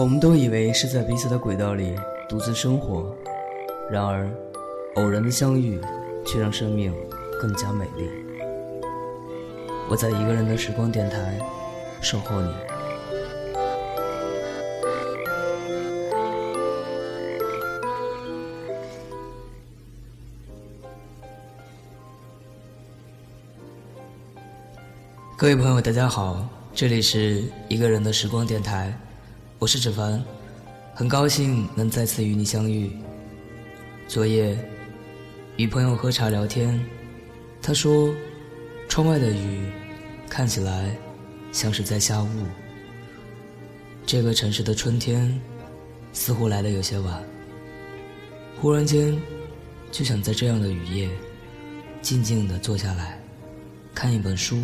我们都以为是在彼此的轨道里独自生活，然而，偶然的相遇却让生命更加美丽。我在一个人的时光电台守候你。各位朋友，大家好，这里是一个人的时光电台，我是芷凡，很高兴能再次与你相遇。昨夜与朋友喝茶聊天，他说，窗外的雨看起来像是在下雾。这个城市的春天似乎来的有些晚，忽然间就想在这样的雨夜静静的坐下来看一本书。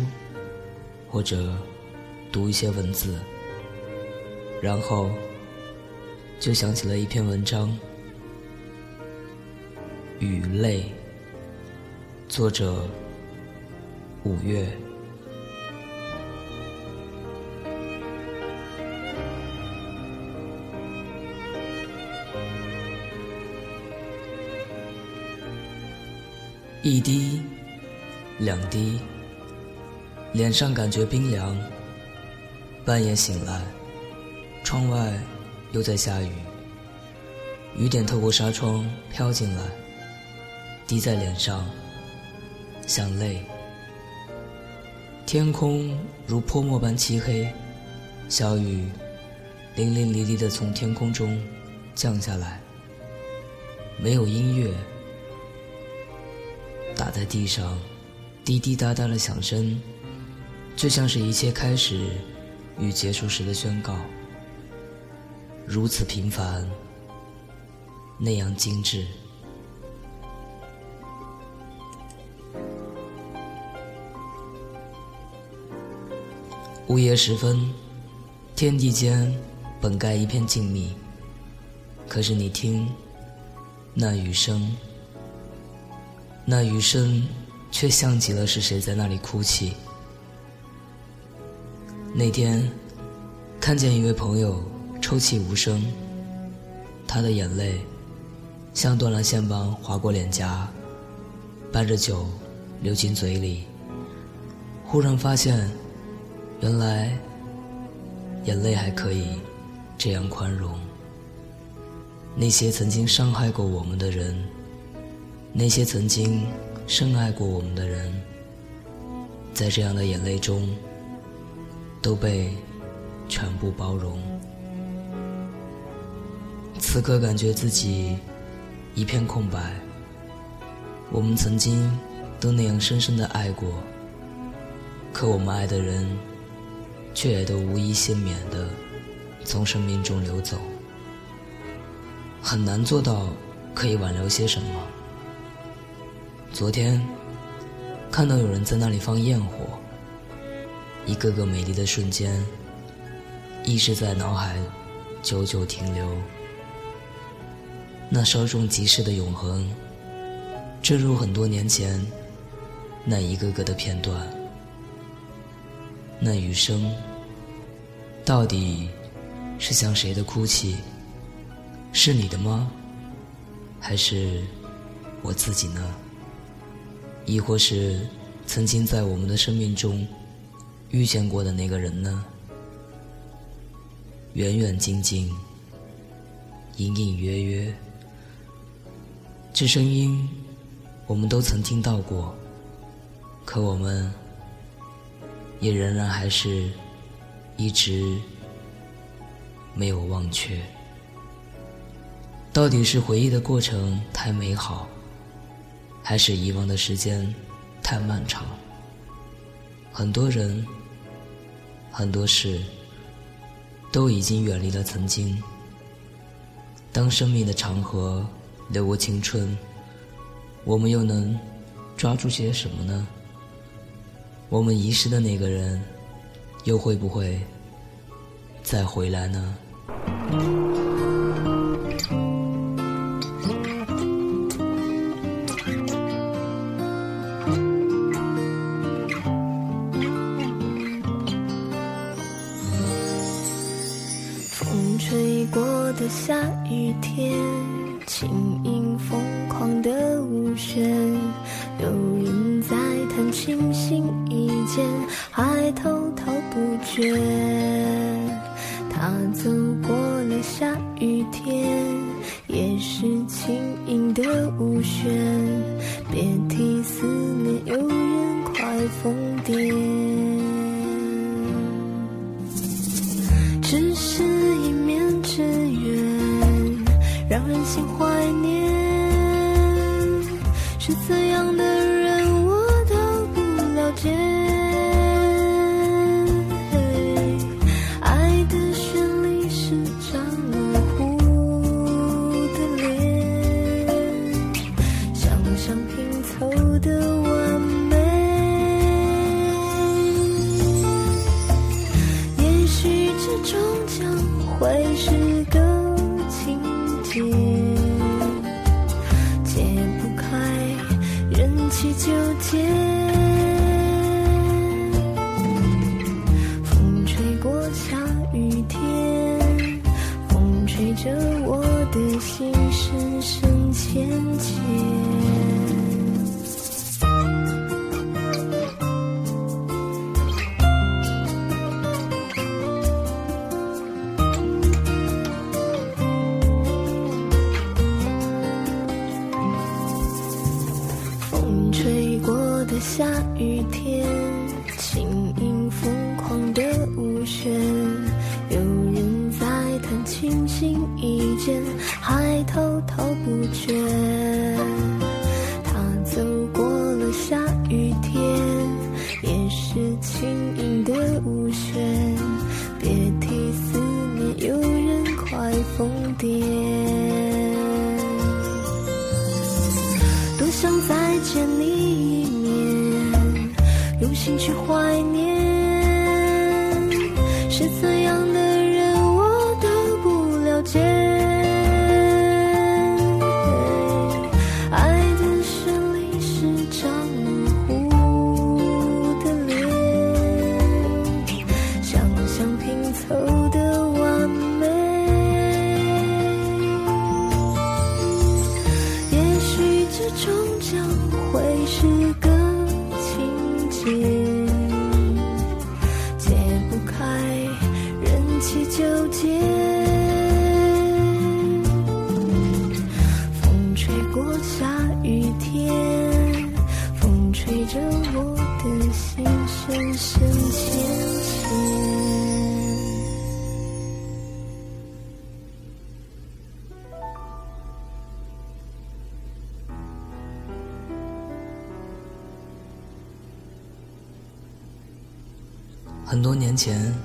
或者读一些文字，然后就想起了一篇文章《雨泪》，作者五月。一滴，两滴。脸上感觉冰凉。半夜醒来，窗外又在下雨。雨点透过纱窗飘进来，滴在脸上，像泪。天空如泼墨般漆黑，小雨淋淋漓漓地从天空中降下来。没有音乐，打在地上，滴滴答答的响声。就像是一切开始与结束时的宣告，如此平凡，那样精致。午夜时分，天地间本该一片静谧，可是你听，那雨声，那雨声，却像极了是谁在那里哭泣。那天，看见一位朋友抽泣无声，他的眼泪像断了线般划过脸颊，伴着酒流进嘴里。忽然发现，原来眼泪还可以这样宽容。那些曾经伤害过我们的人，那些曾经深爱过我们的人，在这样的眼泪中。都被全部包容。此刻感觉自己一片空白。我们曾经都那样深深的爱过，可我们爱的人却也都无一幸免的从生命中流走。很难做到可以挽留些什么。昨天看到有人在那里放焰火。一个个美丽的瞬间，一直在脑海久久停留。那稍纵即逝的永恒，正如很多年前那一个个的片段。那雨声，到底是像谁的哭泣？是你的吗？还是我自己呢？亦或是曾经在我们的生命中？遇见过的那个人呢？远远近近，隐隐约约，这声音我们都曾听到过，可我们也仍然还是一直没有忘却。到底是回忆的过程太美好，还是遗忘的时间太漫长？很多人。很多事都已经远离了曾经。当生命的长河留过青春，我们又能抓住些什么呢？我们遗失的那个人，又会不会再回来呢？弹琴心一间，还滔滔不绝。他走过了下雨天，也是轻盈的舞旋，别提思念有人快疯癫。只是一面之缘，让人心怀念。是怎人气下雨天，轻盈疯狂的舞旋，有人在弹琴心一间，还滔滔不绝。他走过了下雨天，也是轻盈的舞旋，别提思念有人快疯癫。心去怀念。很多年前，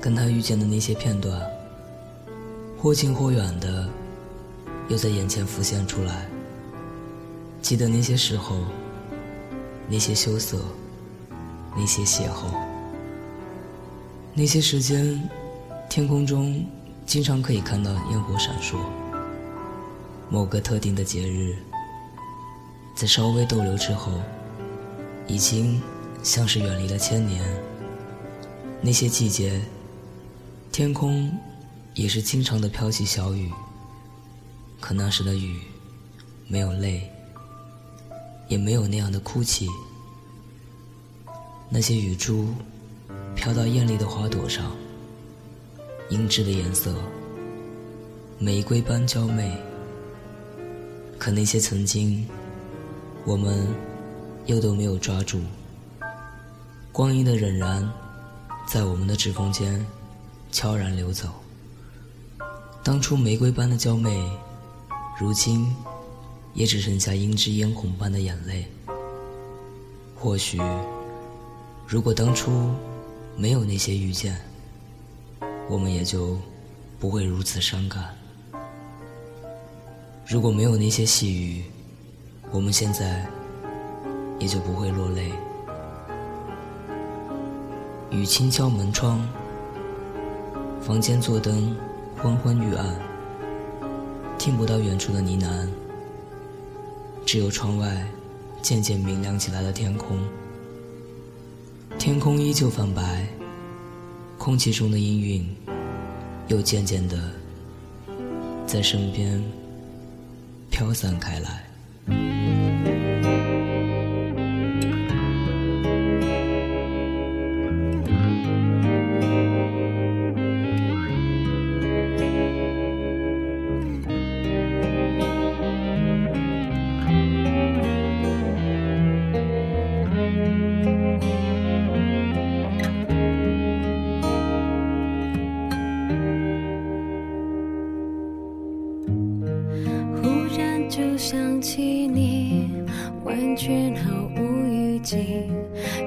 跟他遇见的那些片段，或近或远的，又在眼前浮现出来。记得那些时候，那些羞涩，那些邂逅，那些时间，天空中经常可以看到烟火闪烁。某个特定的节日，在稍微逗留之后，已经像是远离了千年。那些季节，天空也是经常的飘起小雨，可那时的雨没有泪，也没有那样的哭泣。那些雨珠飘到艳丽的花朵上，英姿的颜色，玫瑰般娇媚。可那些曾经，我们又都没有抓住，光阴的荏苒。在我们的指缝间悄然流走。当初玫瑰般的娇媚，如今也只剩下胭脂嫣红般的眼泪。或许，如果当初没有那些遇见，我们也就不会如此伤感。如果没有那些细雨，我们现在也就不会落泪。雨轻敲门窗，房间座灯昏昏欲暗，听不到远处的呢喃，只有窗外渐渐明亮起来的天空。天空依旧泛白，空气中的氤氲又渐渐的在身边飘散开来。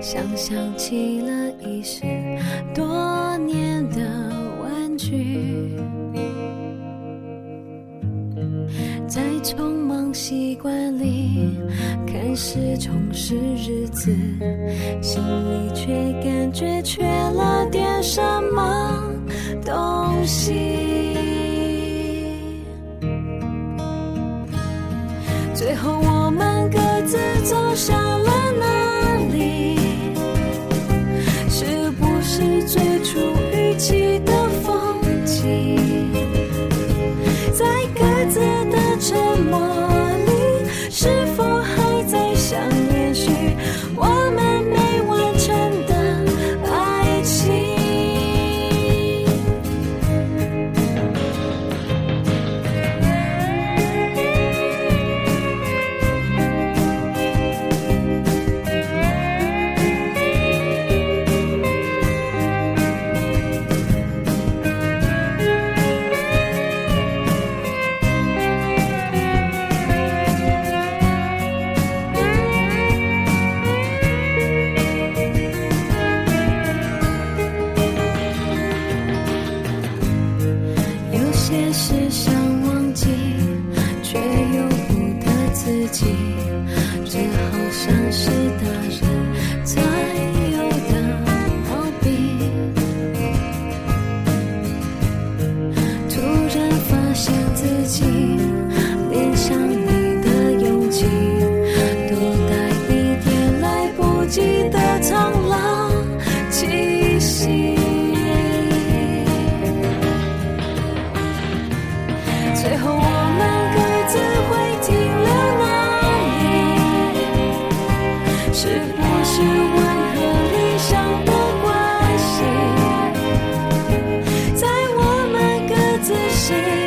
想象起了遗失多年的玩具，在匆忙习惯里看似充实日子，心里却感觉缺了点什么东西。最后沉默。发现自己念上你的勇气，多带一点来不及的苍老气息。最后我们各自会停留哪里？是不是温和理想的关系，在我们各自心。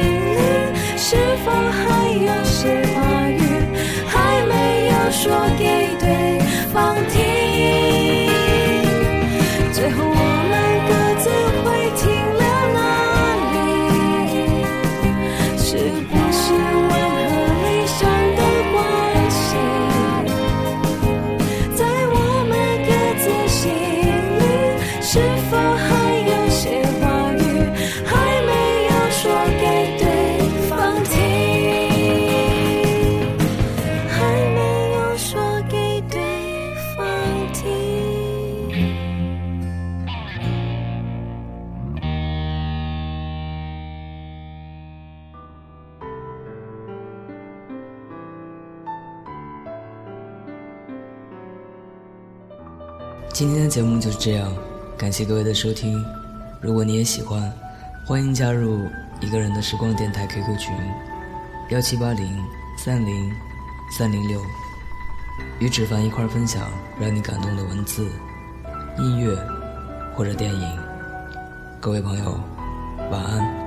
节目就是这样，感谢各位的收听。如果你也喜欢，欢迎加入一个人的时光电台 QQ 群：幺七八零三零三零六，与芷凡一块分享让你感动的文字、音乐或者电影。各位朋友，晚安。